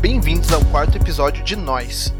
Bem-vindos ao quarto episódio de Nós.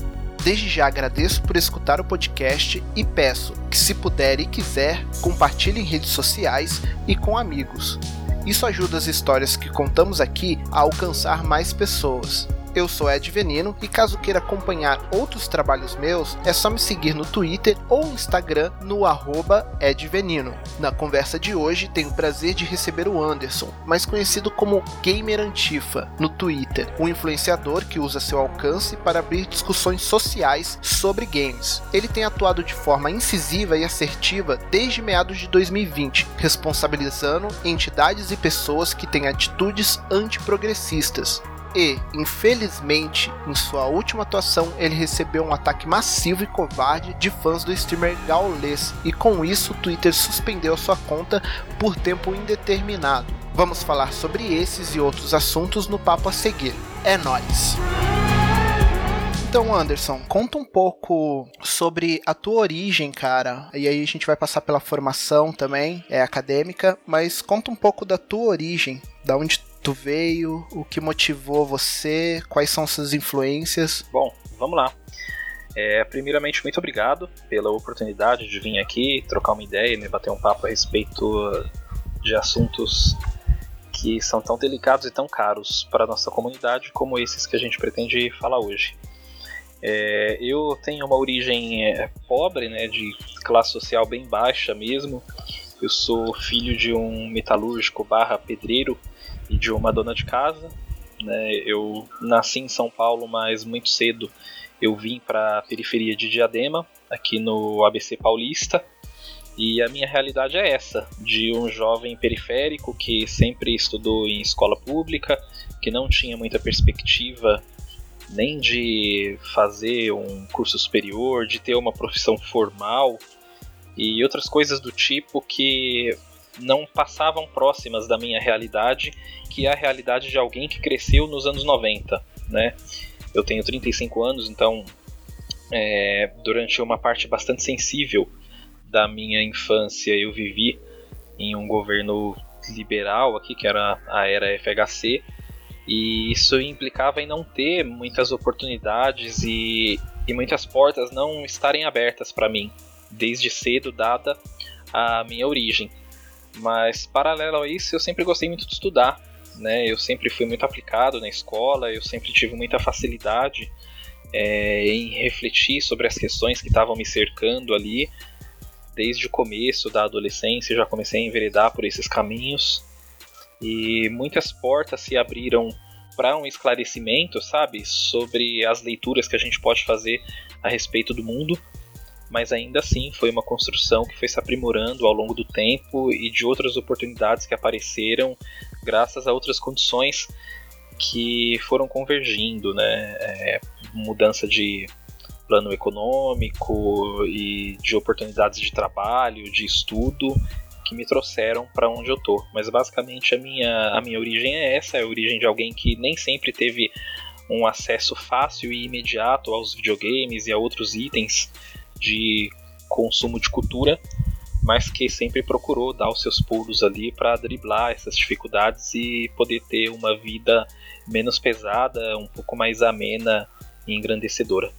Desde já agradeço por escutar o podcast e peço que, se puder e quiser, compartilhe em redes sociais e com amigos. Isso ajuda as histórias que contamos aqui a alcançar mais pessoas. Eu sou Ed Venino e caso queira acompanhar outros trabalhos meus, é só me seguir no Twitter ou Instagram no arroba edvenino. Na conversa de hoje, tenho o prazer de receber o Anderson, mais conhecido como Gamer Antifa, no Twitter, um influenciador que usa seu alcance para abrir discussões sociais sobre games. Ele tem atuado de forma incisiva e assertiva desde meados de 2020, responsabilizando entidades e pessoas que têm atitudes antiprogressistas e, infelizmente, em sua última atuação, ele recebeu um ataque massivo e covarde de fãs do streamer gaulês, e com isso o Twitter suspendeu sua conta por tempo indeterminado. Vamos falar sobre esses e outros assuntos no papo a seguir. É nóis! Então, Anderson, conta um pouco sobre a tua origem, cara. E aí a gente vai passar pela formação também, é acadêmica, mas conta um pouco da tua origem, da onde tu veio, o que motivou você, quais são suas influências. Bom, vamos lá. É, primeiramente, muito obrigado pela oportunidade de vir aqui trocar uma ideia e me bater um papo a respeito de assuntos que são tão delicados e tão caros para a nossa comunidade como esses que a gente pretende falar hoje. É, eu tenho uma origem é, pobre, né, de classe social bem baixa mesmo. Eu sou filho de um metalúrgico barra pedreiro e de uma dona de casa. Né? Eu nasci em São Paulo, mas muito cedo eu vim para a periferia de Diadema, aqui no ABC Paulista. E a minha realidade é essa, de um jovem periférico que sempre estudou em escola pública, que não tinha muita perspectiva nem de fazer um curso superior, de ter uma profissão formal e outras coisas do tipo que não passavam próximas da minha realidade, que é a realidade de alguém que cresceu nos anos 90, né? Eu tenho 35 anos, então é, durante uma parte bastante sensível da minha infância eu vivi em um governo liberal aqui, que era a era FHC, e isso implicava em não ter muitas oportunidades e, e muitas portas não estarem abertas para mim, desde cedo, dada a minha origem. Mas paralelo a isso, eu sempre gostei muito de estudar, né? Eu sempre fui muito aplicado na escola, eu sempre tive muita facilidade é, em refletir sobre as questões que estavam me cercando ali. Desde o começo da adolescência, já comecei a enveredar por esses caminhos e muitas portas se abriram para um esclarecimento, sabe, sobre as leituras que a gente pode fazer a respeito do mundo mas ainda assim foi uma construção que foi se aprimorando ao longo do tempo e de outras oportunidades que apareceram graças a outras condições que foram convergindo, né? É, mudança de plano econômico e de oportunidades de trabalho, de estudo que me trouxeram para onde eu tô. Mas basicamente a minha, a minha origem é essa, é a origem de alguém que nem sempre teve um acesso fácil e imediato aos videogames e a outros itens de consumo de cultura, mas que sempre procurou dar os seus pulos ali para driblar essas dificuldades e poder ter uma vida menos pesada, um pouco mais amena e engrandecedora.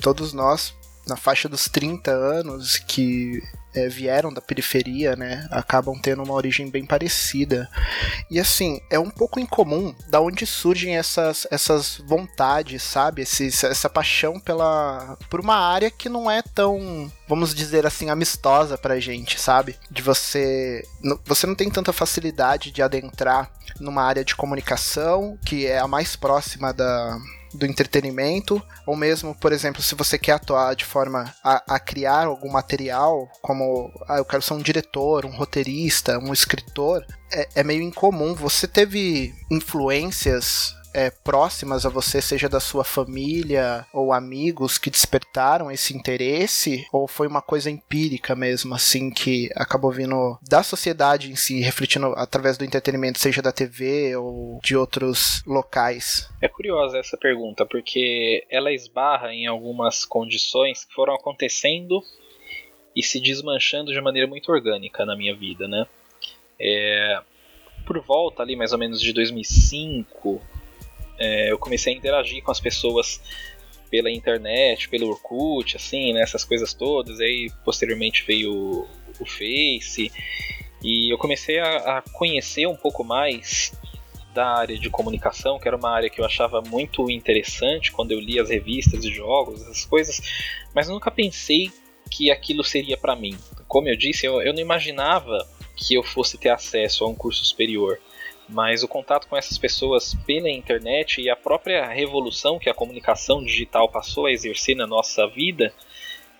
Todos nós, na faixa dos 30 anos, que é, vieram da periferia, né, acabam tendo uma origem bem parecida. E assim, é um pouco incomum da onde surgem essas, essas vontades, sabe? Esse, essa paixão pela por uma área que não é tão, vamos dizer assim, amistosa pra gente, sabe? De você você não tem tanta facilidade de adentrar numa área de comunicação que é a mais próxima da do entretenimento, ou mesmo, por exemplo, se você quer atuar de forma a, a criar algum material, como ah, eu quero ser um diretor, um roteirista, um escritor, é, é meio incomum. Você teve influências é, próximas a você, seja da sua família ou amigos que despertaram esse interesse? Ou foi uma coisa empírica mesmo, assim, que acabou vindo da sociedade em si, refletindo através do entretenimento, seja da TV ou de outros locais? É curiosa essa pergunta, porque ela esbarra em algumas condições que foram acontecendo e se desmanchando de maneira muito orgânica na minha vida, né? É, por volta ali mais ou menos de 2005, é, eu comecei a interagir com as pessoas pela internet, pelo Orkut, assim, né, essas coisas todas. Aí posteriormente veio o, o Face e eu comecei a, a, conhecer um pouco mais da área de comunicação, que era uma área que eu achava muito interessante quando eu li as revistas de jogos, essas coisas, mas nunca pensei que aquilo seria para mim. Como eu disse, eu, eu não imaginava que eu fosse ter acesso a um curso superior mas o contato com essas pessoas pela internet e a própria revolução que a comunicação digital passou a exercer na nossa vida,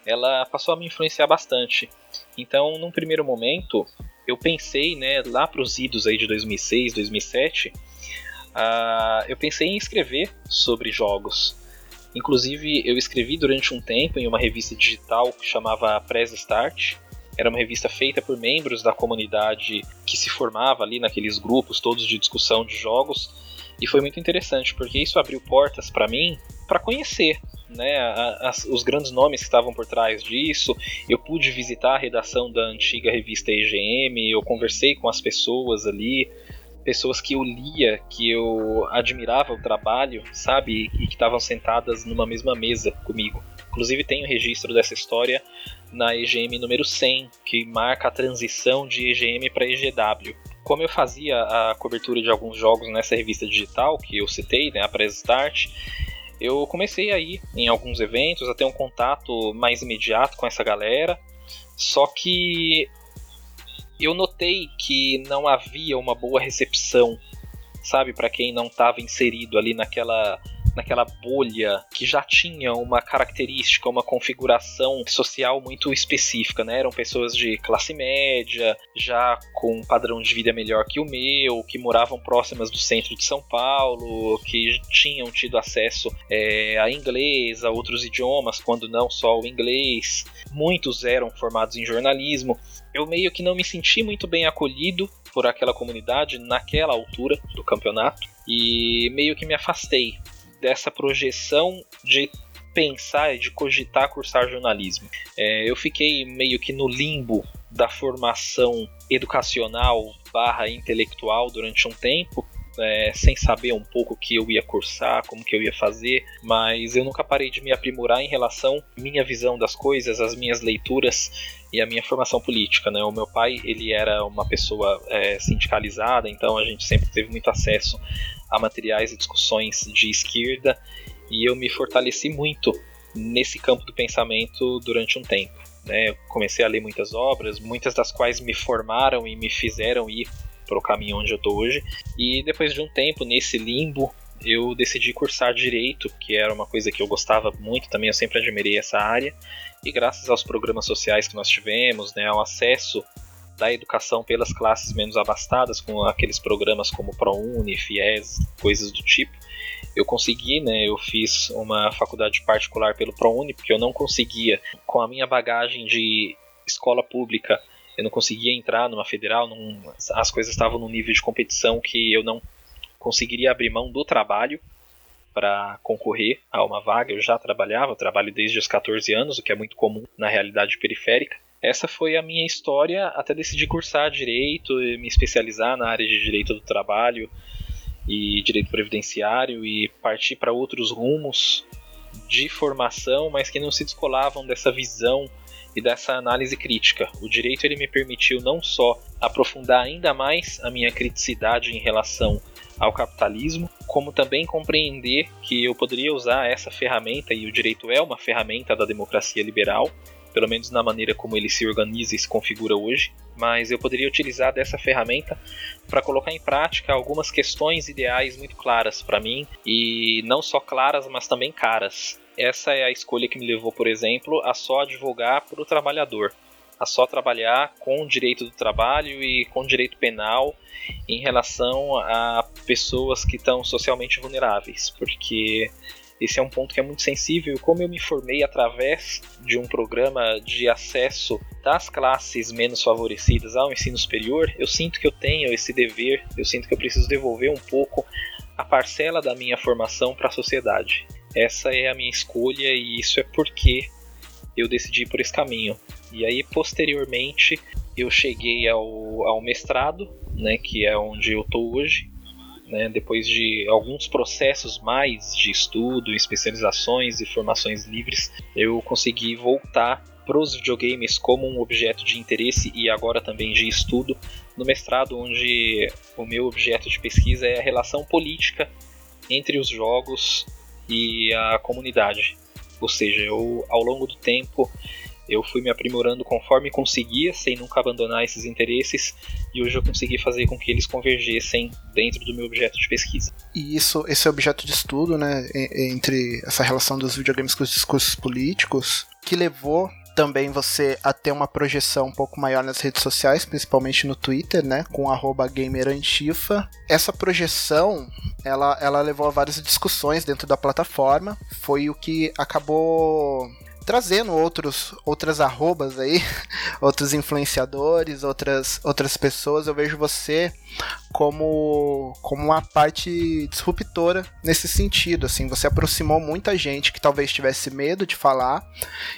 ela passou a me influenciar bastante. Então, num primeiro momento, eu pensei, né, lá para os idos aí de 2006, 2007, uh, eu pensei em escrever sobre jogos. Inclusive, eu escrevi durante um tempo em uma revista digital que chamava Press Start, era uma revista feita por membros da comunidade que se formava ali naqueles grupos todos de discussão de jogos. E foi muito interessante, porque isso abriu portas para mim para conhecer né, as, os grandes nomes que estavam por trás disso. Eu pude visitar a redação da antiga revista EGM, eu conversei com as pessoas ali, pessoas que eu lia, que eu admirava o trabalho, sabe, e que estavam sentadas numa mesma mesa comigo. Inclusive tem o um registro dessa história na EGM número 100, que marca a transição de EGM para EGW. Como eu fazia a cobertura de alguns jogos nessa revista digital que eu citei, né, a Press Start, eu comecei a ir em alguns eventos, a ter um contato mais imediato com essa galera. Só que eu notei que não havia uma boa recepção, sabe, para quem não estava inserido ali naquela naquela bolha que já tinha uma característica, uma configuração social muito específica, né? Eram pessoas de classe média, já com um padrão de vida melhor que o meu, que moravam próximas do centro de São Paulo, que tinham tido acesso é, a inglês, a outros idiomas, quando não só o inglês. Muitos eram formados em jornalismo. Eu meio que não me senti muito bem acolhido por aquela comunidade naquela altura do campeonato e meio que me afastei dessa projeção de pensar e de cogitar cursar jornalismo. É, eu fiquei meio que no limbo da formação educacional barra intelectual durante um tempo, é, sem saber um pouco o que eu ia cursar, como que eu ia fazer, mas eu nunca parei de me aprimorar em relação à minha visão das coisas, as minhas leituras e a minha formação política. Né? O meu pai ele era uma pessoa é, sindicalizada, então a gente sempre teve muito acesso a materiais e discussões de esquerda e eu me fortaleci muito nesse campo do pensamento durante um tempo. Né? Comecei a ler muitas obras, muitas das quais me formaram e me fizeram ir para o caminho onde eu estou hoje. E depois de um tempo nesse limbo, eu decidi cursar direito, que era uma coisa que eu gostava muito também, eu sempre admirei essa área. E graças aos programas sociais que nós tivemos, né, ao acesso da educação pelas classes menos abastadas, com aqueles programas como ProUni, FIES, coisas do tipo. Eu consegui, né? Eu fiz uma faculdade particular pelo ProUni, porque eu não conseguia, com a minha bagagem de escola pública, eu não conseguia entrar numa federal, as coisas estavam num nível de competição que eu não conseguiria abrir mão do trabalho para concorrer a uma vaga. Eu já trabalhava, eu trabalho desde os 14 anos, o que é muito comum na realidade periférica. Essa foi a minha história até decidir cursar direito e me especializar na área de direito do trabalho e direito previdenciário e partir para outros rumos de formação, mas que não se descolavam dessa visão e dessa análise crítica. O direito ele me permitiu não só aprofundar ainda mais a minha criticidade em relação ao capitalismo, como também compreender que eu poderia usar essa ferramenta e o direito é uma ferramenta da democracia liberal pelo menos na maneira como ele se organiza e se configura hoje, mas eu poderia utilizar dessa ferramenta para colocar em prática algumas questões ideais muito claras para mim e não só claras, mas também caras. Essa é a escolha que me levou, por exemplo, a só advogar para o trabalhador, a só trabalhar com o direito do trabalho e com o direito penal em relação a pessoas que estão socialmente vulneráveis, porque esse é um ponto que é muito sensível. Como eu me formei através de um programa de acesso das classes menos favorecidas ao ensino superior, eu sinto que eu tenho esse dever, eu sinto que eu preciso devolver um pouco a parcela da minha formação para a sociedade. Essa é a minha escolha e isso é porque eu decidi por esse caminho. E aí, posteriormente, eu cheguei ao, ao mestrado, né, que é onde eu estou hoje, né, depois de alguns processos mais de estudo, especializações e formações livres, eu consegui voltar para os videogames como um objeto de interesse e agora também de estudo no mestrado, onde o meu objeto de pesquisa é a relação política entre os jogos e a comunidade. Ou seja, eu ao longo do tempo eu fui me aprimorando conforme conseguia, sem nunca abandonar esses interesses, e hoje eu consegui fazer com que eles convergessem dentro do meu objeto de pesquisa. E isso, esse objeto de estudo, né, entre essa relação dos videogames com os discursos políticos, que levou também você a ter uma projeção um pouco maior nas redes sociais, principalmente no Twitter, né, com @gamerantifa. Essa projeção, ela, ela levou a várias discussões dentro da plataforma, foi o que acabou trazendo outros, outras arrobas aí, outros influenciadores, outras, outras pessoas. Eu vejo você como, como uma parte disruptora nesse sentido. Assim, você aproximou muita gente que talvez tivesse medo de falar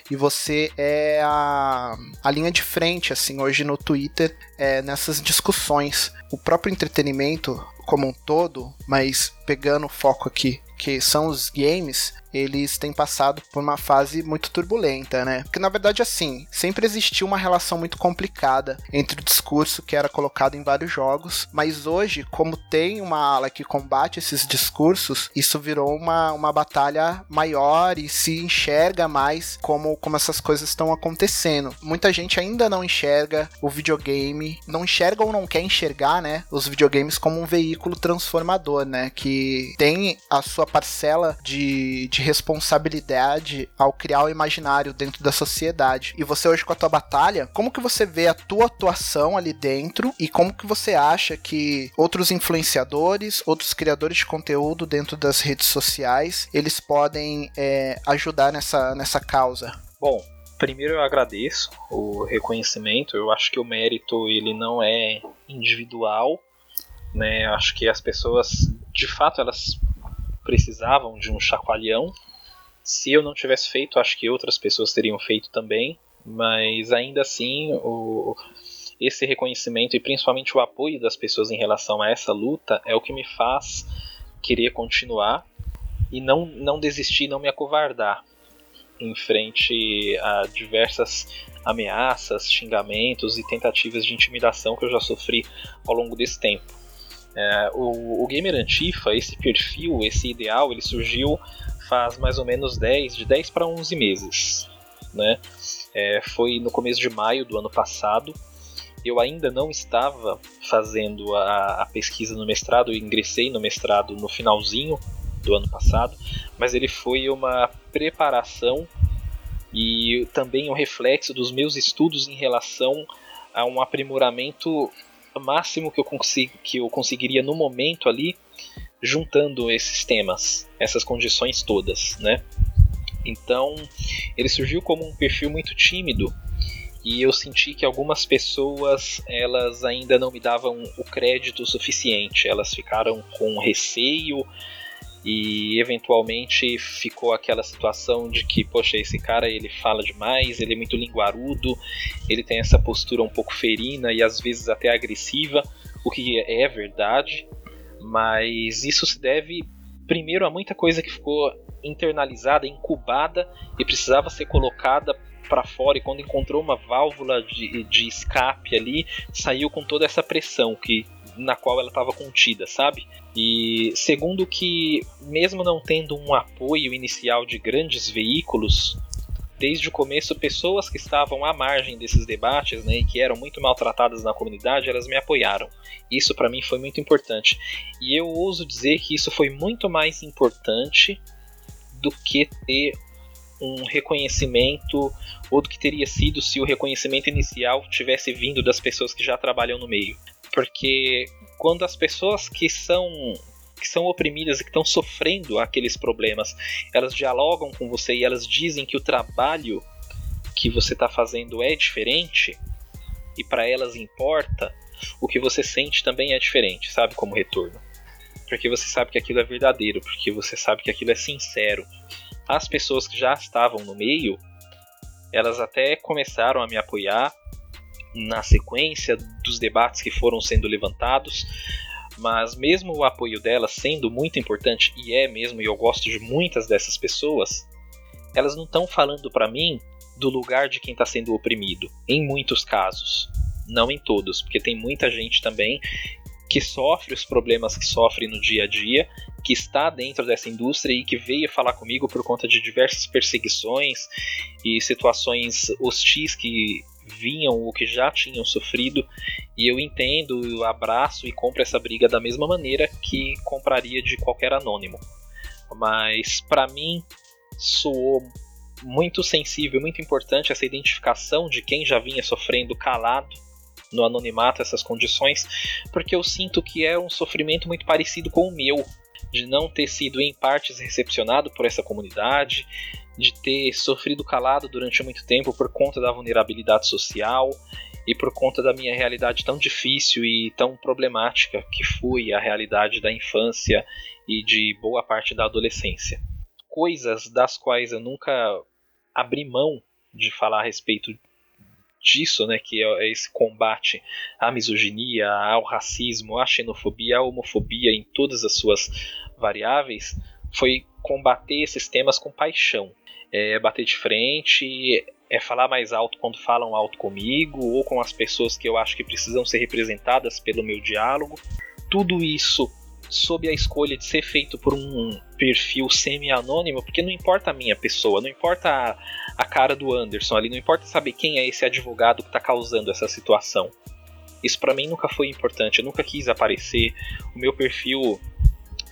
e você é a, a linha de frente, assim, hoje no Twitter, é, nessas discussões. O próprio entretenimento como um todo, mas pegando o foco aqui que são os games, eles têm passado por uma fase muito turbulenta, né? Porque na verdade, assim, sempre existiu uma relação muito complicada entre o discurso que era colocado em vários jogos, mas hoje, como tem uma ala que combate esses discursos, isso virou uma, uma batalha maior e se enxerga mais como, como essas coisas estão acontecendo. Muita gente ainda não enxerga o videogame, não enxerga ou não quer enxergar, né? Os videogames como um veículo transformador, né? Que tem a sua parcela de, de responsabilidade ao criar o imaginário dentro da sociedade. E você hoje com a tua batalha, como que você vê a tua atuação ali dentro e como que você acha que outros influenciadores, outros criadores de conteúdo dentro das redes sociais, eles podem é, ajudar nessa, nessa causa? Bom, primeiro eu agradeço o reconhecimento. Eu acho que o mérito ele não é individual, né? Acho que as pessoas, de fato, elas precisavam de um chacoalhão. Se eu não tivesse feito, acho que outras pessoas teriam feito também, mas ainda assim o, esse reconhecimento e principalmente o apoio das pessoas em relação a essa luta é o que me faz querer continuar e não, não desistir, não me acovardar em frente a diversas ameaças, xingamentos e tentativas de intimidação que eu já sofri ao longo desse tempo. É, o, o Gamer Antifa, esse perfil, esse ideal, ele surgiu faz mais ou menos 10, de 10 para 11 meses. Né? É, foi no começo de maio do ano passado. Eu ainda não estava fazendo a, a pesquisa no mestrado, eu ingressei no mestrado no finalzinho do ano passado, mas ele foi uma preparação e também um reflexo dos meus estudos em relação a um aprimoramento máximo que eu, consigo, que eu conseguiria no momento ali, juntando esses temas, essas condições todas, né? Então, ele surgiu como um perfil muito tímido e eu senti que algumas pessoas elas ainda não me davam o crédito suficiente, elas ficaram com receio e eventualmente ficou aquela situação de que, poxa, esse cara ele fala demais, ele é muito linguarudo, ele tem essa postura um pouco ferina e às vezes até agressiva, o que é verdade, mas isso se deve primeiro a muita coisa que ficou internalizada, incubada e precisava ser colocada para fora. E quando encontrou uma válvula de, de escape ali, saiu com toda essa pressão que na qual ela estava contida, sabe? E segundo que, mesmo não tendo um apoio inicial de grandes veículos, desde o começo, pessoas que estavam à margem desses debates né, e que eram muito maltratadas na comunidade, elas me apoiaram. Isso para mim foi muito importante. E eu ouso dizer que isso foi muito mais importante do que ter um reconhecimento ou do que teria sido se o reconhecimento inicial tivesse vindo das pessoas que já trabalham no meio. Porque quando as pessoas que são que são oprimidas e que estão sofrendo aqueles problemas, elas dialogam com você e elas dizem que o trabalho que você está fazendo é diferente e para elas importa, o que você sente também é diferente, sabe, como retorno. Porque você sabe que aquilo é verdadeiro, porque você sabe que aquilo é sincero. As pessoas que já estavam no meio, elas até começaram a me apoiar, na sequência dos debates que foram sendo levantados, Mas mesmo o apoio delas sendo muito importante, e é mesmo, e eu gosto de muitas dessas pessoas, elas não estão falando para mim do lugar de quem está sendo oprimido, em muitos casos. Não em todos, porque tem muita gente também que sofre os problemas que sofre no dia a dia, que está dentro dessa indústria e que veio falar comigo por conta de diversas perseguições e situações hostis que vinham ou que já tinham sofrido, e eu entendo, eu abraço e compro essa briga da mesma maneira que compraria de qualquer anônimo. Mas para mim soou muito sensível, muito importante essa identificação de quem já vinha sofrendo calado no anonimato essas condições, porque eu sinto que é um sofrimento muito parecido com o meu, de não ter sido em partes recepcionado por essa comunidade, de ter sofrido calado durante muito tempo por conta da vulnerabilidade social e por conta da minha realidade tão difícil e tão problemática que foi a realidade da infância e de boa parte da adolescência. Coisas das quais eu nunca abri mão de falar a respeito disso, né, que é esse combate à misoginia, ao racismo, à xenofobia, à homofobia em todas as suas variáveis, foi combater esses temas com paixão. É bater de frente, é falar mais alto quando falam alto comigo ou com as pessoas que eu acho que precisam ser representadas pelo meu diálogo. Tudo isso sob a escolha de ser feito por um perfil semi-anônimo, porque não importa a minha pessoa, não importa a, a cara do Anderson ali, não importa saber quem é esse advogado que está causando essa situação. Isso para mim nunca foi importante, eu nunca quis aparecer. O meu perfil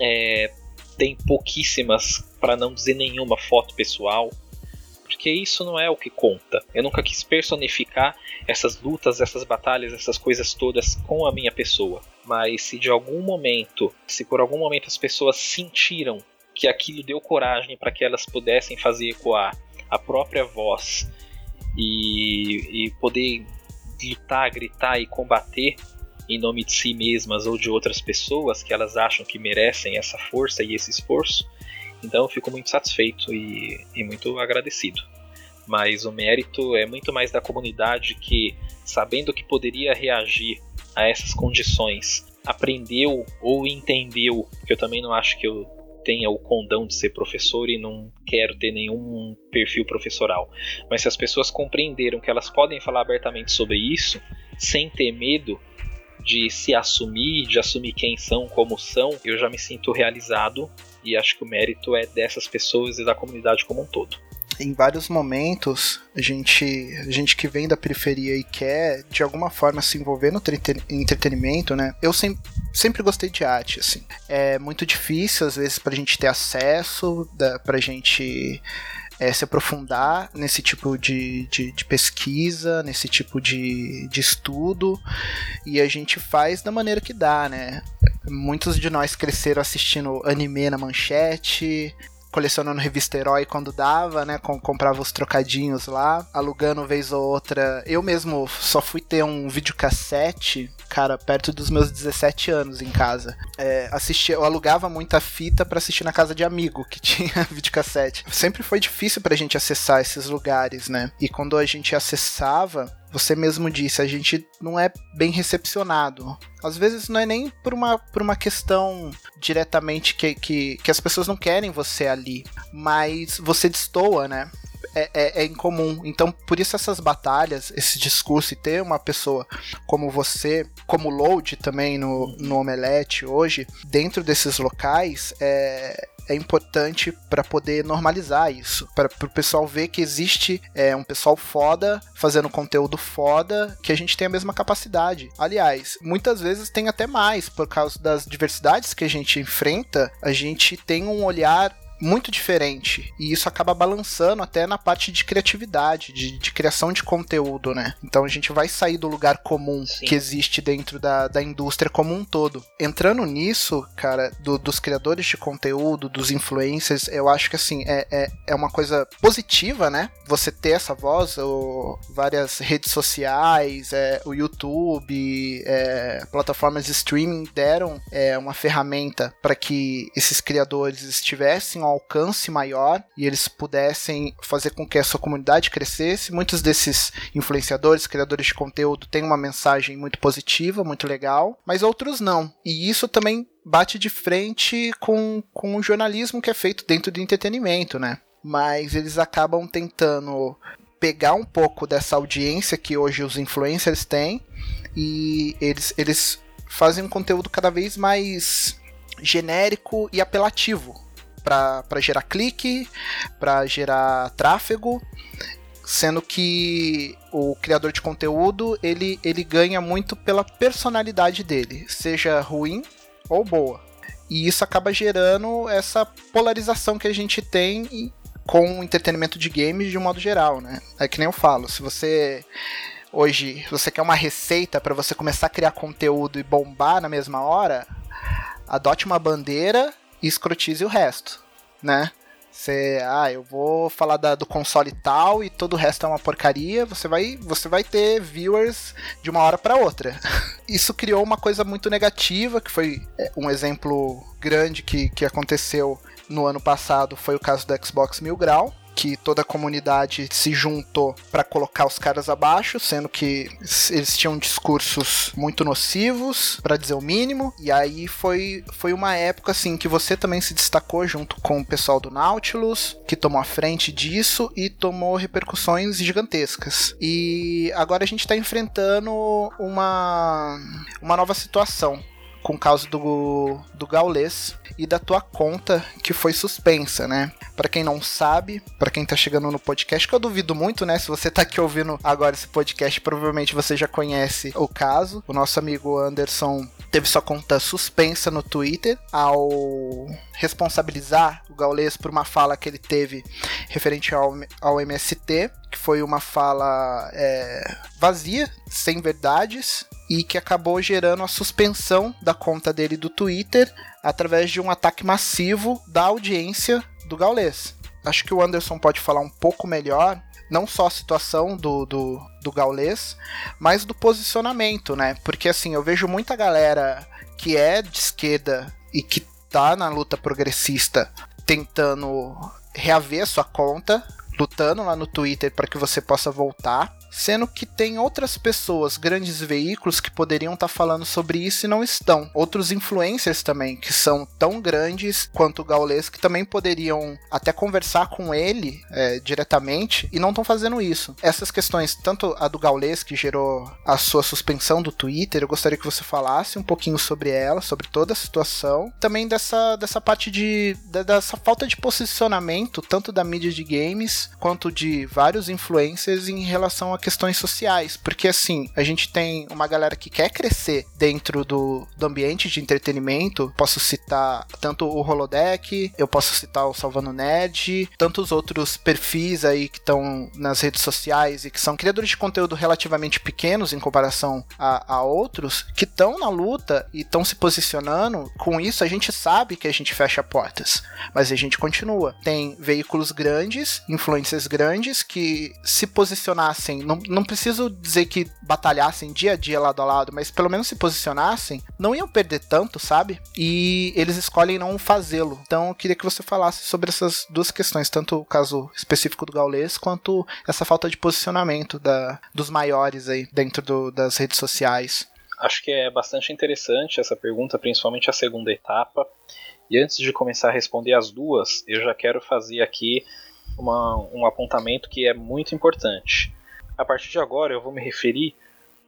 é, tem pouquíssimas, para não dizer nenhuma, foto pessoal porque isso não é o que conta. Eu nunca quis personificar essas lutas, essas batalhas, essas coisas todas com a minha pessoa. Mas se de algum momento, se por algum momento as pessoas sentiram que aquilo deu coragem para que elas pudessem fazer ecoar a própria voz e, e poder lutar, gritar e combater em nome de si mesmas ou de outras pessoas que elas acham que merecem essa força e esse esforço, então eu fico muito satisfeito e, e muito agradecido. Mas o mérito é muito mais da comunidade que, sabendo que poderia reagir a essas condições, aprendeu ou entendeu, que eu também não acho que eu tenha o condão de ser professor e não quero ter nenhum perfil professoral. Mas se as pessoas compreenderam que elas podem falar abertamente sobre isso, sem ter medo de se assumir, de assumir quem são, como são, eu já me sinto realizado e acho que o mérito é dessas pessoas e da comunidade como um todo. Em vários momentos, a gente, a gente que vem da periferia e quer de alguma forma se envolver no entretenimento, né? Eu sempre, sempre gostei de arte, assim. É muito difícil às vezes pra gente ter acesso, da, pra gente é, se aprofundar nesse tipo de, de, de, pesquisa, nesse tipo de, de estudo, e a gente faz da maneira que dá, né? Muitos de nós cresceram assistindo anime na manchete, colecionando revista Herói quando dava, né? Com, comprava os trocadinhos lá, alugando vez ou outra. Eu mesmo só fui ter um videocassete, cara, perto dos meus 17 anos em casa. É, assistia, eu alugava muita fita para assistir na casa de amigo que tinha videocassete. Sempre foi difícil pra gente acessar esses lugares, né? E quando a gente acessava, você mesmo disse, a gente não é bem recepcionado. Às vezes não é nem por uma, por uma questão diretamente que, que, que as pessoas não querem você ali, mas você destoa, né? É, é, é, incomum. Então, por isso essas batalhas, esse discurso e ter uma pessoa como você, como Load também no, no Omelete hoje, dentro desses locais, é, é importante para poder normalizar isso, para o pessoal ver que existe é, um pessoal foda fazendo conteúdo foda, que a gente tem a mesma capacidade. Aliás, muitas vezes tem até mais, por causa das diversidades que a gente enfrenta, a gente tem um olhar muito diferente. E isso acaba balançando até na parte de criatividade, de, de criação de conteúdo, né? Então a gente vai sair do lugar comum Sim. que existe dentro da, da indústria como um todo. Entrando nisso, cara, do, dos criadores de conteúdo, dos influencers, eu acho que assim, é, é, é uma coisa positiva, né? Você ter essa voz, ou várias redes sociais, é, o YouTube, é, plataformas de streaming deram é, uma ferramenta para que esses criadores estivessem alcance maior e eles pudessem fazer com que a sua comunidade crescesse. Muitos desses influenciadores, criadores de conteúdo têm uma mensagem muito positiva, muito legal, mas outros não. E isso também bate de frente com, com o jornalismo que é feito dentro do entretenimento, né? Mas eles acabam tentando pegar um pouco dessa audiência que hoje os influencers têm e eles, eles fazem um conteúdo cada vez mais genérico e apelativo para gerar clique, para gerar tráfego, sendo que o criador de conteúdo ele, ele ganha muito pela personalidade dele, seja ruim ou boa. E isso acaba gerando essa polarização que a gente tem com o entretenimento de games de um modo geral, né? É que nem eu falo, se você hoje você quer uma receita para você começar a criar conteúdo e bombar na mesma hora, adote uma bandeira escrotize o resto, né? Você, ah, eu vou falar da, do console tal e todo o resto é uma porcaria. Você vai, você vai ter viewers de uma hora para outra. Isso criou uma coisa muito negativa, que foi é, um exemplo grande que, que aconteceu no ano passado. Foi o caso do Xbox Mil Grau, que toda a comunidade se juntou para colocar os caras abaixo, sendo que eles tinham discursos muito nocivos, para dizer o mínimo. E aí foi, foi uma época assim que você também se destacou junto com o pessoal do Nautilus, que tomou a frente disso e tomou repercussões gigantescas. E agora a gente está enfrentando uma, uma nova situação com caso do, do Gaules e da tua conta que foi suspensa, né? Para quem não sabe, para quem tá chegando no podcast, que eu duvido muito, né? Se você tá aqui ouvindo agora esse podcast, provavelmente você já conhece o caso. O nosso amigo Anderson teve sua conta suspensa no Twitter ao responsabilizar o Gaules por uma fala que ele teve referente ao, ao MST, que foi uma fala é, vazia, sem verdades, e que acabou gerando a suspensão da conta dele do Twitter através de um ataque massivo da audiência do Gaules. Acho que o Anderson pode falar um pouco melhor, não só a situação do, do, do Gaules, mas do posicionamento, né? Porque assim, eu vejo muita galera que é de esquerda e que tá na luta progressista tentando reaver sua conta, lutando lá no Twitter para que você possa voltar sendo que tem outras pessoas, grandes veículos que poderiam estar tá falando sobre isso e não estão. Outros influencers também, que são tão grandes quanto o Gaules, que também poderiam até conversar com ele é, diretamente e não estão fazendo isso. Essas questões, tanto a do Gaules, que gerou a sua suspensão do Twitter, eu gostaria que você falasse um pouquinho sobre ela, sobre toda a situação, também dessa, dessa parte de. dessa falta de posicionamento, tanto da mídia de games quanto de vários influencers em relação a questões sociais, porque assim, a gente tem uma galera que quer crescer dentro do, do ambiente de entretenimento. Posso citar tanto o Holodeck, eu posso citar o Salvando Nerd, tantos outros perfis aí que estão nas redes sociais e que são criadores de conteúdo relativamente pequenos em comparação a, a outros, que estão na luta e estão se posicionando. Com isso, a gente sabe que a gente fecha portas, mas a gente continua. Tem veículos grandes, influências grandes que se posicionassem não, não preciso dizer que batalhassem dia a dia lado a lado, mas pelo menos se posicionassem, não iam perder tanto, sabe? E eles escolhem não fazê-lo. Então eu queria que você falasse sobre essas duas questões, tanto o caso específico do Gaules, quanto essa falta de posicionamento da, dos maiores aí dentro do, das redes sociais. Acho que é bastante interessante essa pergunta, principalmente a segunda etapa. E antes de começar a responder as duas, eu já quero fazer aqui uma, um apontamento que é muito importante a partir de agora eu vou me referir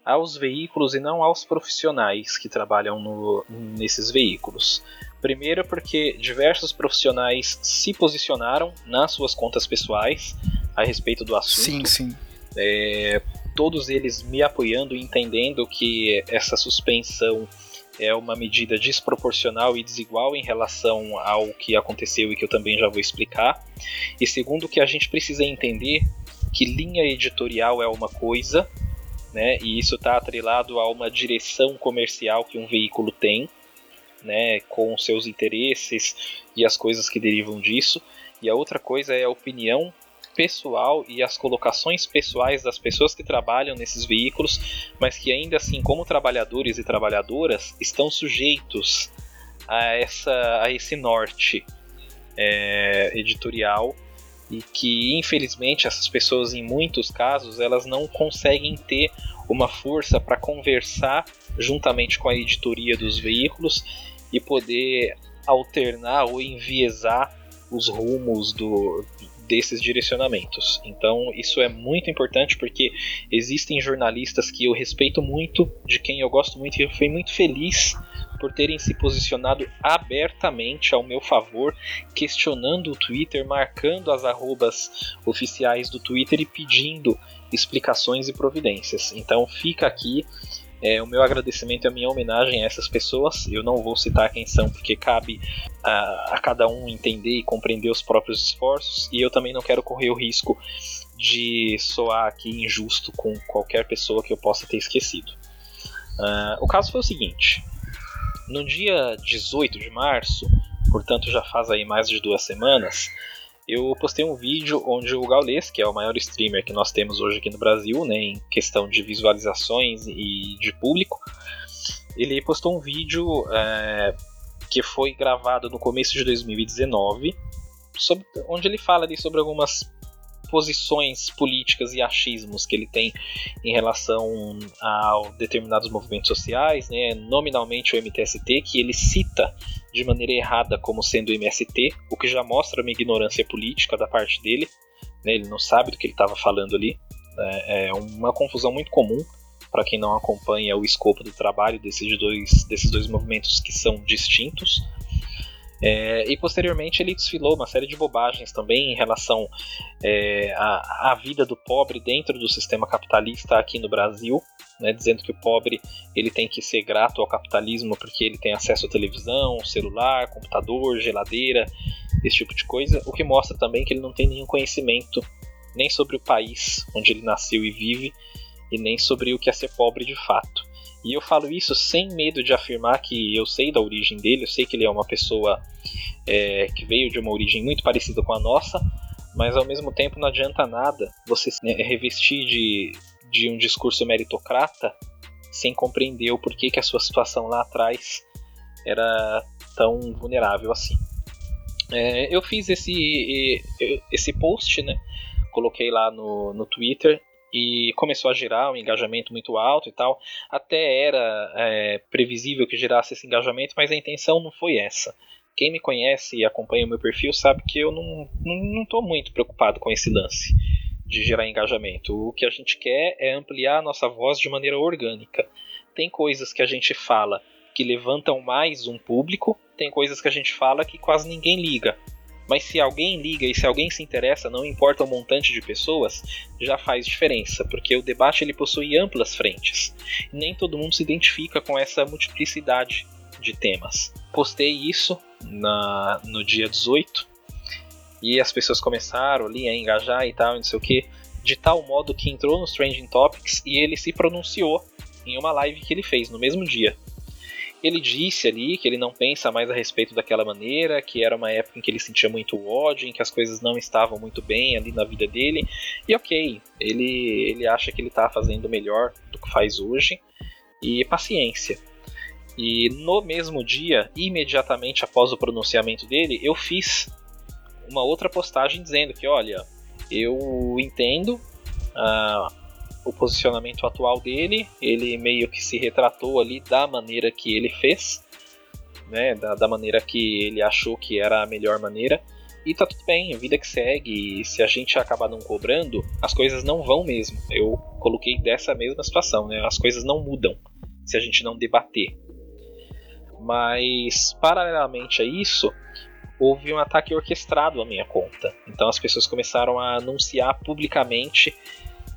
aos veículos e não aos profissionais que trabalham no, nesses veículos. Primeiro, porque diversos profissionais se posicionaram nas suas contas pessoais a respeito do assunto. Sim, sim. É, todos eles me apoiando e entendendo que essa suspensão é uma medida desproporcional e desigual em relação ao que aconteceu e que eu também já vou explicar. E segundo, que a gente precisa entender que linha editorial é uma coisa, né? E isso está atrelado a uma direção comercial que um veículo tem, né? Com seus interesses e as coisas que derivam disso. E a outra coisa é a opinião pessoal e as colocações pessoais das pessoas que trabalham nesses veículos, mas que ainda assim, como trabalhadores e trabalhadoras, estão sujeitos a, essa, a esse norte é, editorial e que infelizmente essas pessoas em muitos casos elas não conseguem ter uma força para conversar juntamente com a editoria dos veículos e poder alternar ou enviesar os rumos do, desses direcionamentos. Então, isso é muito importante porque existem jornalistas que eu respeito muito, de quem eu gosto muito e eu fui muito feliz por terem se posicionado abertamente ao meu favor, questionando o Twitter, marcando as arrobas oficiais do Twitter e pedindo explicações e providências. Então fica aqui é, o meu agradecimento e a minha homenagem a essas pessoas. Eu não vou citar quem são, porque cabe a, a, cada um entender e compreender os próprios esforços. E eu também não quero correr o risco de soar aqui injusto com qualquer pessoa que eu possa ter esquecido. Uh, o caso foi o seguinte: no dia 18 de março, portanto já faz aí mais de duas semanas, eu postei um vídeo onde o Gaules, que é o maior streamer que nós temos hoje aqui no Brasil, né, em questão de visualizações e de público, ele postou um vídeo é, que foi gravado no começo de 2019, sobre, onde ele fala ali sobre algumas posições políticas e achismos que ele tem em relação a determinados movimentos sociais, né, nominalmente o MTST, que ele cita de maneira errada como sendo o MST, o que já mostra uma ignorância política da parte dele, né, ele não sabe do que ele estava falando ali, é, é uma confusão muito comum para quem não acompanha o escopo do trabalho desses dois, desses dois movimentos que são distintos. É, e posteriormente ele desfilou uma série de bobagens também em relação é, à, à, vida do pobre dentro do sistema capitalista aqui no Brasil, né, dizendo que o pobre ele tem que ser grato ao capitalismo porque ele tem acesso à televisão, celular, computador, geladeira, esse tipo de coisa, o que mostra também que ele não tem nenhum conhecimento nem sobre o país onde ele nasceu e vive e nem sobre o que é ser pobre de fato. E eu falo isso sem medo de afirmar que eu sei da origem dele, eu sei que ele é uma pessoa é, que veio de uma origem muito parecida com a nossa, mas ao mesmo tempo não adianta nada você se revestir de, de um discurso meritocrata sem compreender o porquê que a sua situação lá atrás era tão vulnerável assim. É, eu fiz esse, esse post, né? Coloquei lá no, no Twitter e começou a gerar um engajamento muito alto e tal. Até era é, previsível que gerasse esse engajamento, mas a intenção não foi essa. Quem me conhece e acompanha o meu perfil sabe que eu não estou muito preocupado com esse lance de gerar engajamento. O que a gente quer é ampliar a nossa voz de maneira orgânica. Tem coisas que a gente fala que levantam mais um público, tem coisas que a gente fala que quase ninguém liga. Mas se alguém liga e se alguém se interessa, não importa o montante de pessoas, já faz diferença, porque o debate ele possui amplas frentes. Nem todo mundo se identifica com essa multiplicidade de temas. Postei isso na, no dia 18 e as pessoas começaram ali a engajar e tal, não sei o que, de tal modo que entrou nos Trending Topics e ele se pronunciou em uma live que ele fez no mesmo dia. Ele disse ali que ele não pensa mais a respeito daquela maneira, que era uma época em que ele sentia muito ódio, em que as coisas não estavam muito bem ali na vida dele. E ok, ele, ele acha que ele está fazendo melhor do que faz hoje. E paciência. E no mesmo dia, imediatamente após o pronunciamento dele, eu fiz uma outra postagem dizendo que, olha, eu entendo uh, o posicionamento atual dele, ele meio que se retratou ali da maneira que ele fez, né, da, da maneira que ele achou que era a melhor maneira, e tá tudo bem, vida que segue, e se a gente acabar não cobrando, as coisas não vão mesmo. Eu coloquei dessa mesma situação, né, as coisas não mudam se a gente não debater. Mas, paralelamente a isso, houve um ataque orquestrado à minha conta. Então as pessoas começaram a anunciar publicamente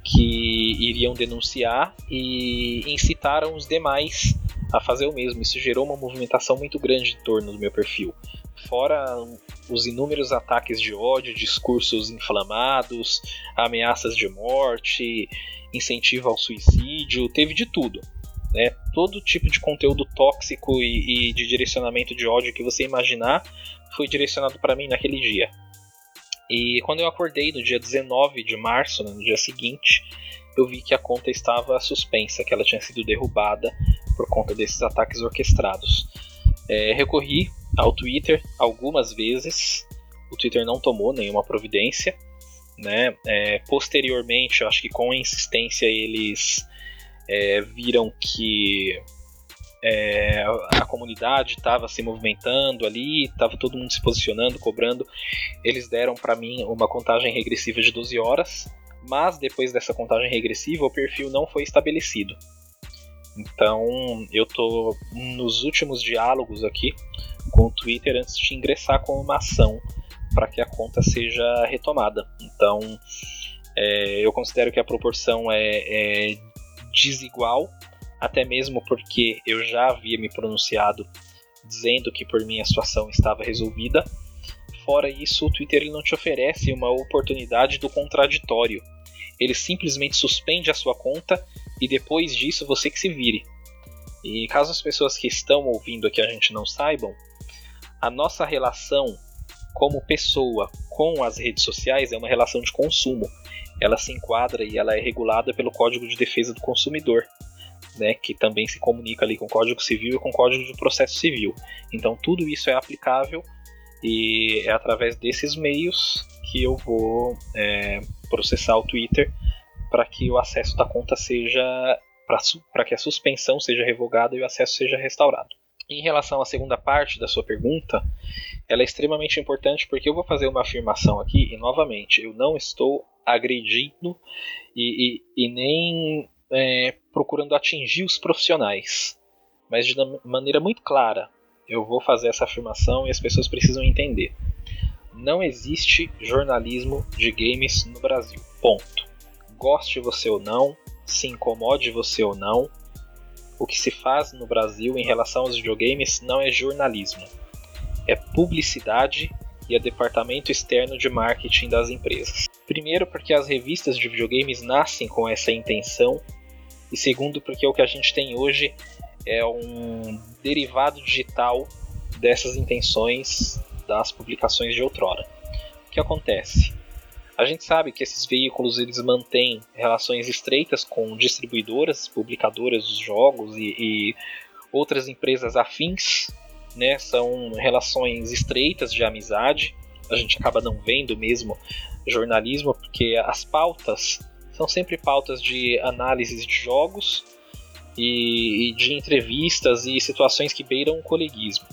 que iriam denunciar e incitaram os demais a fazer o mesmo. Isso gerou uma movimentação muito grande em torno do meu perfil. Fora os inúmeros ataques de ódio, discursos inflamados, ameaças de morte, incentivo ao suicídio, teve de tudo. Né? Todo tipo de conteúdo tóxico e, e de direcionamento de ódio que você imaginar foi direcionado para mim naquele dia. E quando eu acordei no dia 19 de março, né, no dia seguinte, eu vi que a conta estava suspensa, que ela tinha sido derrubada por conta desses ataques orquestrados. É, recorri ao Twitter algumas vezes, o Twitter não tomou nenhuma providência. Né? É, posteriormente, acho que com insistência eles é, viram que é, a comunidade estava se movimentando ali, estava todo mundo se posicionando, cobrando. Eles deram para mim uma contagem regressiva de 12 horas, mas depois dessa contagem regressiva o perfil não foi estabelecido. Então eu tô nos últimos diálogos aqui com o Twitter antes de ingressar com uma ação para que a conta seja retomada. Então é, eu considero que a proporção é, é desigual até mesmo porque eu já havia me pronunciado dizendo que por mim a situação estava resolvida. Fora isso, o Twitter não te oferece uma oportunidade do contraditório. Ele simplesmente suspende a sua conta e depois disso você que se vire. E caso as pessoas que estão ouvindo aqui a gente não saibam, a nossa relação como pessoa com as redes sociais é uma relação de consumo. Ela se enquadra e ela é regulada pelo Código de Defesa do Consumidor né, que também se comunica ali com o Código Civil e com o Código de Processo Civil. Então tudo isso é aplicável e é através desses meios que eu vou é, processar o Twitter para que o acesso da conta seja para que a suspensão seja revogada e o acesso seja restaurado. Em relação à segunda parte da sua pergunta, ela é extremamente importante porque eu vou fazer uma afirmação aqui e novamente eu não estou agredindo e, e, e nem é, procurando atingir os profissionais, mas de maneira muito clara. Eu vou fazer essa afirmação e as pessoas precisam entender. Não existe jornalismo de games no Brasil. Ponto. Goste você ou não, se incomode você ou não, o que se faz no Brasil em relação aos videogames não é jornalismo, é publicidade e é departamento externo de marketing das empresas. Primeiro, porque as revistas de videogames nascem com essa intenção e segundo, porque o que a gente tem hoje é um derivado digital dessas intenções das publicações de outrora. O que acontece? A gente sabe que esses veículos eles mantêm relações estreitas com distribuidoras, publicadoras dos jogos e, e outras empresas afins, né? São relações estreitas de amizade. A gente acaba não vendo mesmo jornalismo porque as pautas são sempre pautas de análises de jogos e, e de entrevistas e situações que beiram o coleguismo.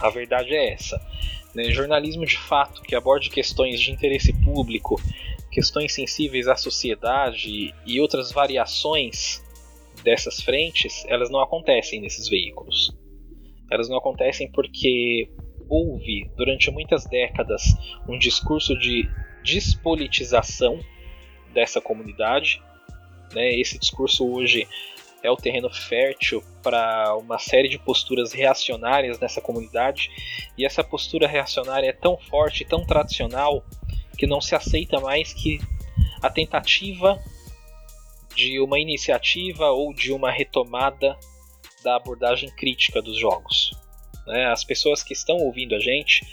A verdade é essa. Né? Jornalismo de fato que aborde questões de interesse público, questões sensíveis à sociedade e outras variações dessas frentes, elas não acontecem nesses veículos. Elas não acontecem porque houve, durante muitas décadas, um discurso de despolitização dessa comunidade. Né? Esse discurso hoje é o terreno fértil para uma série de posturas reacionárias nessa comunidade, e essa postura reacionária é tão forte, tão tradicional, que não se aceita mais que a tentativa de uma iniciativa ou de uma retomada da abordagem crítica dos jogos. Né? As pessoas que estão ouvindo a gente,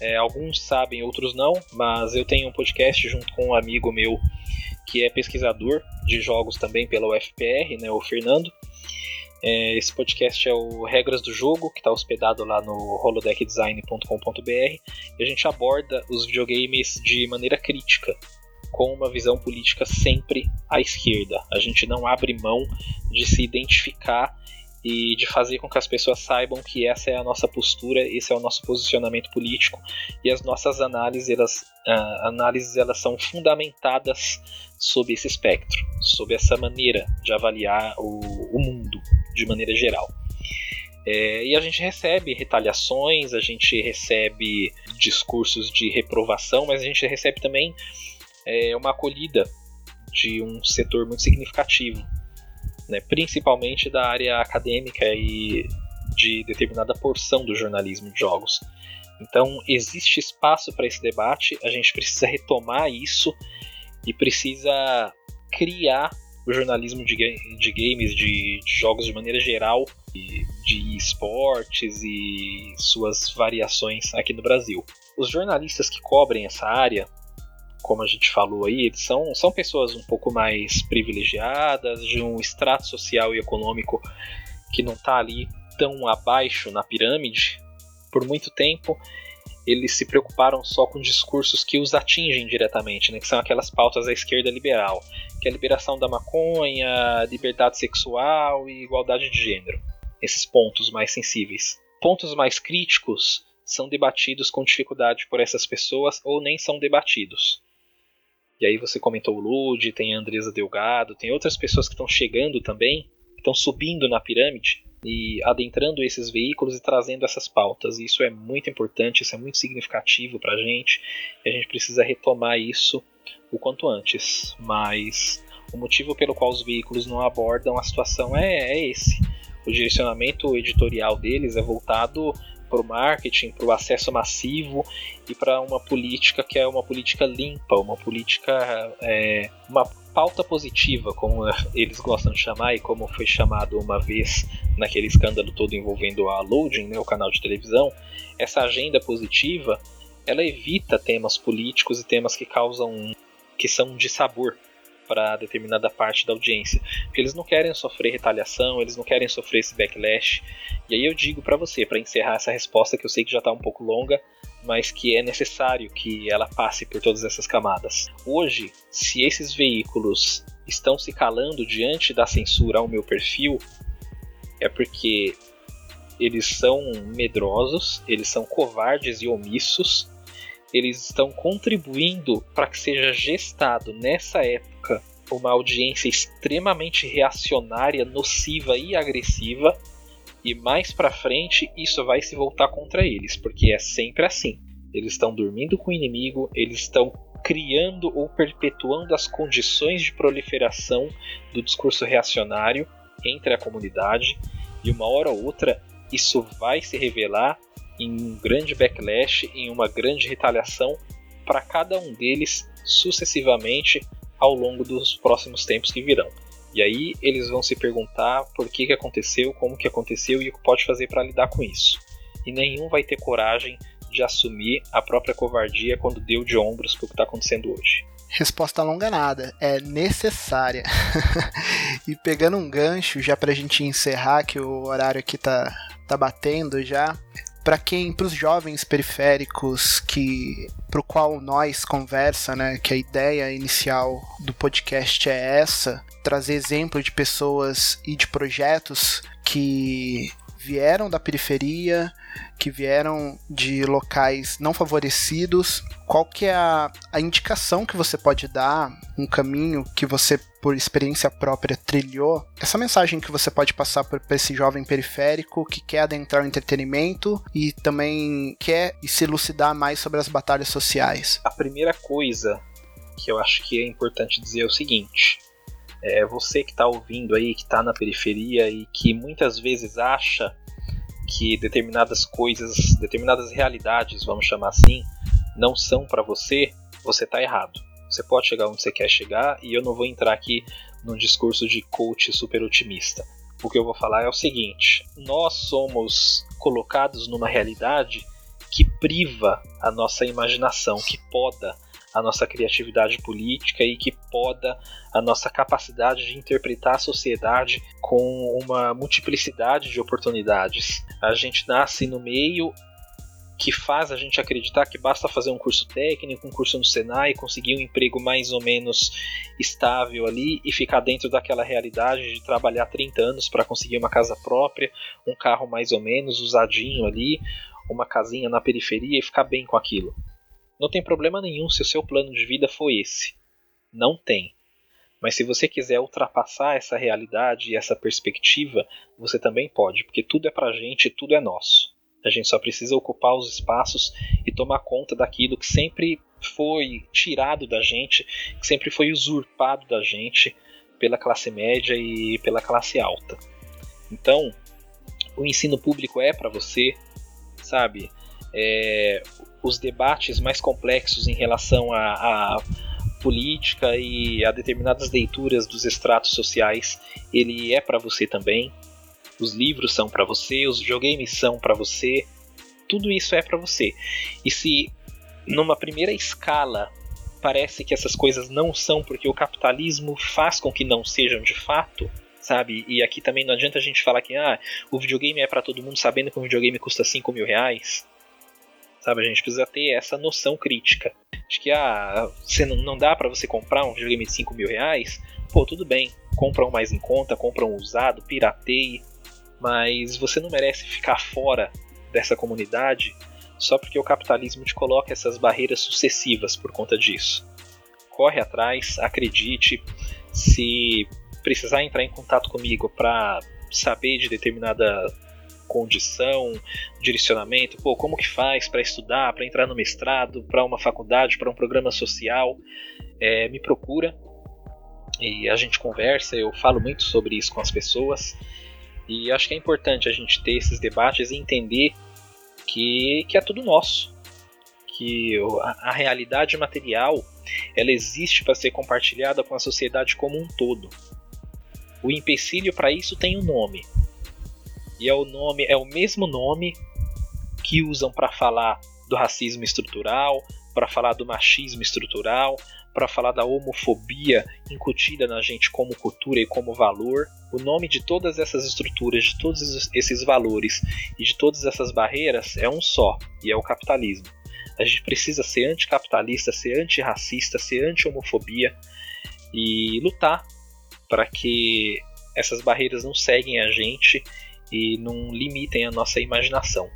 é, alguns sabem, outros não, mas eu tenho um podcast junto com um amigo meu que é pesquisador de jogos também pela UFPR, né, o Fernando. É, esse podcast é o Regras do Jogo, que está hospedado lá no holodeckdesign.com.br, e a gente aborda os videogames de maneira crítica, com uma visão política sempre à esquerda. A gente não abre mão de se identificar e de fazer com que as pessoas saibam que essa é a nossa postura, esse é o nosso posicionamento político e as nossas análises elas, uh, análises elas são fundamentadas sob esse espectro, sob essa maneira de avaliar o, o mundo de maneira geral. É, e a gente recebe retaliações, a gente recebe discursos de reprovação, mas a gente recebe também é, uma acolhida de um setor muito significativo né, principalmente da área acadêmica e de determinada porção do jornalismo de jogos. Então existe espaço para esse debate, a gente precisa retomar isso e precisa criar o jornalismo de, de games, de, de, jogos de maneira geral, de, de esportes e suas variações aqui no Brasil. Os jornalistas que cobrem essa área como a gente falou aí, eles são, são pessoas um pouco mais privilegiadas, de um extrato social e econômico que não está ali tão abaixo na pirâmide por muito tempo. eles se preocuparam só com discursos que os atingem diretamente, né, que são aquelas pautas da esquerda liberal, que é a liberação da maconha, liberdade sexual e igualdade de gênero. Esses pontos mais sensíveis. Pontos mais críticos são debatidos com dificuldade por essas pessoas ou nem são debatidos. E aí você comentou o Lud, tem a Andresa Delgado, tem outras pessoas que estão chegando também, que estão subindo na pirâmide e adentrando esses veículos e trazendo essas pautas. Isso é muito importante, isso é muito significativo para a gente. E a gente precisa retomar isso o quanto antes. Mas o motivo pelo qual os veículos não abordam a situação é, é esse. O direcionamento editorial deles é voltado para o marketing, para o acesso massivo e para uma política que é uma política limpa, uma política, é, uma pauta positiva, como eles gostam de chamar e como foi chamado uma vez naquele escândalo todo envolvendo a Loading, né, o canal de televisão. Essa agenda positiva, ela evita temas políticos e temas que causam, que são de sabor para determinada parte da audiência, porque eles não querem sofrer retaliação, eles não querem sofrer esse backlash. E aí eu digo para você, para encerrar essa resposta que eu sei que já está um pouco longa, mas que é necessário que ela passe por todas essas camadas. Hoje, se esses veículos estão se calando diante da censura ao meu perfil, é porque eles são medrosos, eles são covardes e omissos eles estão contribuindo para que seja gestado nessa época uma audiência extremamente reacionária, nociva e agressiva. E mais para frente isso vai se voltar contra eles, porque é sempre assim. Eles estão dormindo com o inimigo, eles estão criando ou perpetuando as condições de proliferação do discurso reacionário entre a comunidade, e uma hora ou outra isso vai se revelar em um grande backlash, em uma grande retaliação para cada um deles sucessivamente ao longo dos próximos tempos que virão. E aí eles vão se perguntar por que, que aconteceu, como que aconteceu e o que pode fazer para lidar com isso. E nenhum vai ter coragem de assumir a própria covardia quando deu de ombros para o que está acontecendo hoje. Resposta longa nada, é necessária. e pegando um gancho já para a gente encerrar, que o horário aqui tá, tá batendo já, para quem, para os jovens periféricos que pro qual nós conversa, né, que a ideia inicial do podcast é essa, trazer exemplo de pessoas e de projetos que vieram da periferia, que vieram de locais não favorecidos, qual que é a, a indicação que você pode dar, um caminho que você por experiência própria trilhou, essa mensagem que você pode passar para esse jovem periférico que quer adentrar o entretenimento e também quer se elucidar mais sobre as batalhas sociais? A primeira coisa que eu acho que é importante dizer é o seguinte: é você que está ouvindo aí, que está na periferia e que muitas vezes acha que determinadas coisas, determinadas realidades, vamos chamar assim, não são para você, você está errado. Você pode chegar onde você quer chegar e eu não vou entrar aqui num discurso de coach super otimista. O que eu vou falar é o seguinte: nós somos colocados numa realidade que priva a nossa imaginação, que poda a nossa criatividade política e que poda a nossa capacidade de interpretar a sociedade com uma multiplicidade de oportunidades. A gente nasce no meio que faz a gente acreditar que basta fazer um curso técnico, um curso no Senai, conseguir um emprego mais ou menos estável ali e ficar dentro daquela realidade de trabalhar 30 anos para conseguir uma casa própria, um carro mais ou menos usadinho ali, uma casinha na periferia e ficar bem com aquilo. Não tem problema nenhum se o seu plano de vida for esse. Não tem. Mas se você quiser ultrapassar essa realidade e essa perspectiva, você também pode, porque tudo é pra gente, tudo é nosso. A gente só precisa ocupar os espaços e tomar conta daquilo que sempre foi tirado da gente, que sempre foi usurpado da gente pela classe média e pela classe alta. Então, o ensino público é para você, sabe? É, os debates mais complexos em relação à política e a determinadas leituras dos estratos sociais, ele é para você também os livros são para você, os videogames são para você, tudo isso é para você. E se numa primeira escala parece que essas coisas não são porque o capitalismo faz com que não sejam de fato, sabe? E aqui também não adianta a gente falar que ah, o videogame é para todo mundo sabendo que um videogame custa 5 mil reais. Sabe? A gente precisa ter essa noção crítica. Acho que ah, você não, não dá para você comprar um videogame de 5 mil reais, pô, tudo bem, compra um mais em conta, compra um usado, pirateie, mas você não merece ficar fora dessa comunidade só porque o capitalismo te coloca essas barreiras sucessivas por conta disso. Corre atrás, acredite, se precisar entrar em contato comigo para saber de determinada condição, direcionamento, pô, como que faz para estudar, para entrar no mestrado, para uma faculdade, para um programa social, é, me procura e a gente conversa. Eu falo muito sobre isso com as pessoas e acho que é importante a gente ter esses debates e entender que, que é tudo nosso, que a, a realidade material ela existe para ser compartilhada com a sociedade como um todo. O empecilho para isso tem um nome. E é o nome, é o mesmo nome que usam para falar do racismo estrutural, para falar do machismo estrutural, para falar da homofobia incutida na gente como cultura e como valor. O nome de todas essas estruturas, de todos esses valores e de todas essas barreiras é um só, e é o capitalismo. A gente precisa ser anticapitalista, ser antirracista, ser anti-homofobia e lutar para que essas barreiras não seguem a gente e não limitem a nossa imaginação.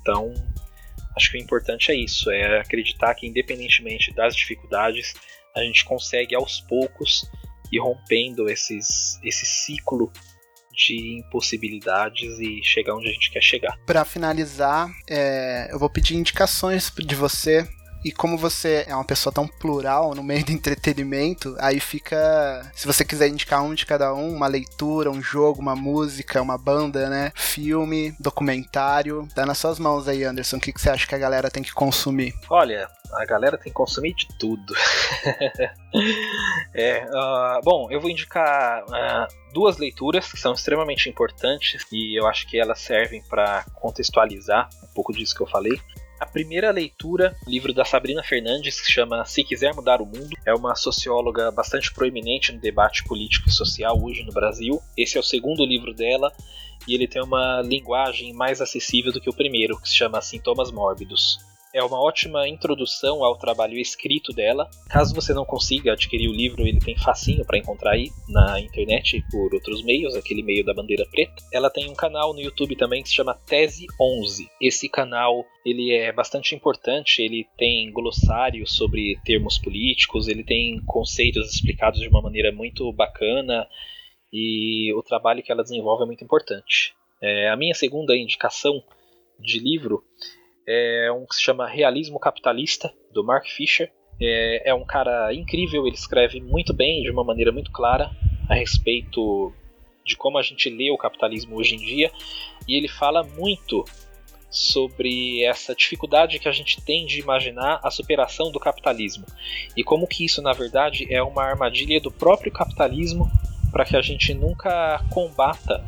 Então, acho que o importante é isso, é acreditar que independentemente das dificuldades, a gente consegue aos poucos ir rompendo esses, esse ciclo de impossibilidades e chegar onde a gente quer chegar. Para finalizar, é, eu vou pedir indicações de você e como você é uma pessoa tão plural no meio do entretenimento, aí fica. Se você quiser indicar um de cada um, uma leitura, um jogo, uma música, uma banda, né? Filme, documentário. Tá nas suas mãos aí, Anderson. O que, que você acha que a galera tem que consumir? Olha, a galera tem que consumir de tudo. é, uh, bom, eu vou indicar uh, duas leituras que são extremamente importantes e eu acho que elas servem para contextualizar um pouco disso que eu falei. A primeira leitura, livro da Sabrina Fernandes, que chama Se Quiser Mudar o Mundo, é uma socióloga bastante proeminente no debate político e social hoje no Brasil. Esse é o segundo livro dela e ele tem uma linguagem mais acessível do que o primeiro, que se chama Sintomas Mórbidos é uma ótima introdução ao trabalho escrito dela. Caso você não consiga adquirir o livro, ele tem facinho para encontrar aí na internet por outros meios, aquele meio da bandeira preta. Ela tem um canal no YouTube também que se chama Tese 11. Esse canal ele é bastante importante, ele tem glossário sobre termos políticos, ele tem conceitos explicados de uma maneira muito bacana e o trabalho que ela desenvolve é muito importante. É, a minha segunda indicação de livro é um que se chama Realismo Capitalista, do Mark Fisher. É, é um cara incrível, ele escreve muito bem, de uma maneira muito clara, a respeito de como a gente lê o capitalismo hoje em dia, e ele fala muito sobre essa dificuldade que a gente tem de imaginar a superação do capitalismo e como que isso na verdade é uma armadilha do próprio capitalismo para que a gente nunca combata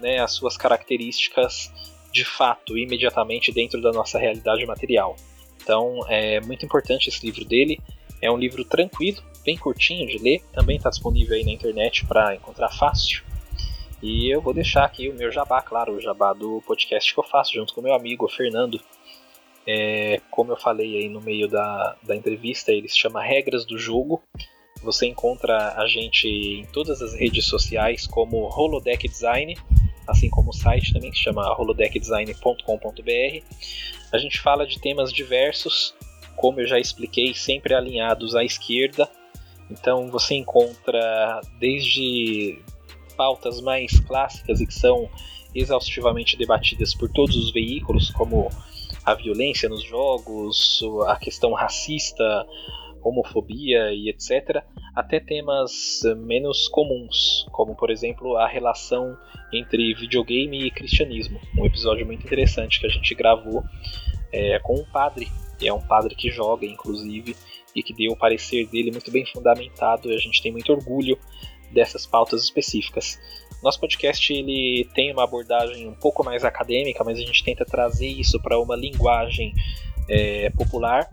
né, as suas características de fato, imediatamente dentro da nossa realidade material. Então é muito importante esse livro dele. É um livro tranquilo, bem curtinho de ler, também está disponível aí na internet para encontrar fácil. E eu vou deixar aqui o meu jabá, claro, o jabá do podcast que eu faço junto com meu amigo Fernando. É, como eu falei aí no meio da, da entrevista, ele se chama Regras do Jogo. Você encontra a gente em todas as redes sociais como Holodeck Design assim como o site também que se chama holodeckdesign.com.br. A gente fala de temas diversos, como eu já expliquei, sempre alinhados à esquerda. Então você encontra desde pautas mais clássicas e que são exaustivamente debatidas por todos os veículos, como a violência nos jogos, a questão racista, homofobia e etc., até temas menos comuns, como por exemplo a relação entre videogame e cristianismo. Um episódio muito interessante que a gente gravou é, com um padre, e é um padre que joga, inclusive, e que deu o parecer dele muito bem fundamentado, e a gente tem muito orgulho dessas pautas específicas. Nosso podcast ele tem uma abordagem um pouco mais acadêmica, mas a gente tenta trazer isso para uma linguagem é, popular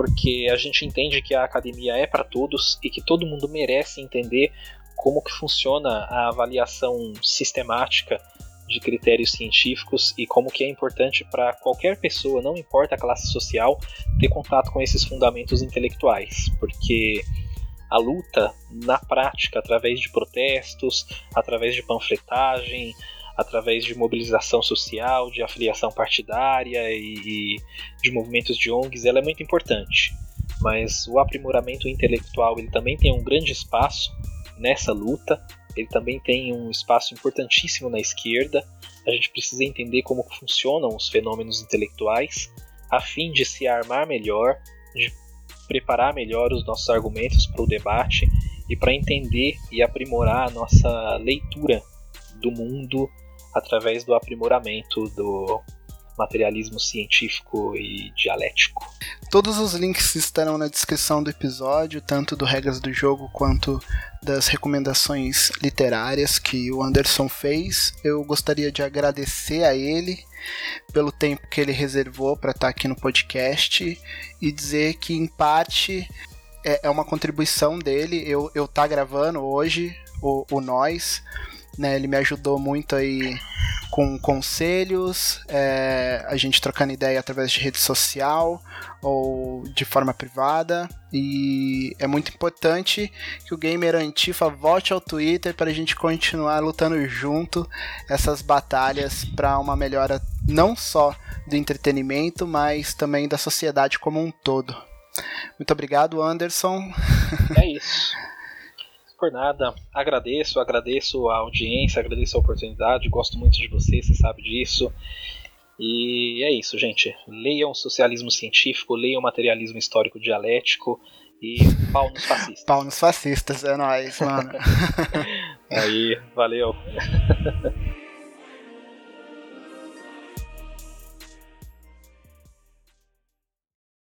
porque a gente entende que a academia é para todos e que todo mundo merece entender como que funciona a avaliação sistemática de critérios científicos e como que é importante para qualquer pessoa, não importa a classe social, ter contato com esses fundamentos intelectuais, porque a luta na prática, através de protestos, através de panfletagem, através de mobilização social, de afiliação partidária e, e de movimentos de ONGs, ela é muito importante. Mas o aprimoramento intelectual ele também tem um grande espaço nessa luta ele também tem um espaço importantíssimo na esquerda. A gente precisa entender como funcionam os fenômenos intelectuais, a fim de se armar melhor, de preparar melhor os nossos argumentos para o debate e para entender e aprimorar a nossa leitura do mundo através do aprimoramento do materialismo científico e dialético. Todos os links estarão na descrição do episódio, tanto do Regras do Jogo quanto das recomendações literárias que o Anderson fez. Eu gostaria de agradecer a ele pelo tempo que ele reservou para estar aqui no podcast e dizer que, em parte, é, é uma contribuição dele. Eu, eu tá gravando hoje o, o Nós né? Ele me ajudou muito aí com conselhos, é, a gente trocando ideia através de rede social ou de forma privada. E é muito importante que o Gamer Antifa volte ao Twitter para a gente continuar lutando junto essas batalhas para uma melhora não só do entretenimento, mas também da sociedade como um todo. Muito obrigado, Anderson. É isso por nada. Agradeço, agradeço a audiência, agradeço a oportunidade. Gosto muito de você, você sabe disso. E é isso, gente. Leiam socialismo científico, leiam materialismo histórico dialético e pau nos fascistas. pau nos fascistas, é nóis, mano. Aí, valeu.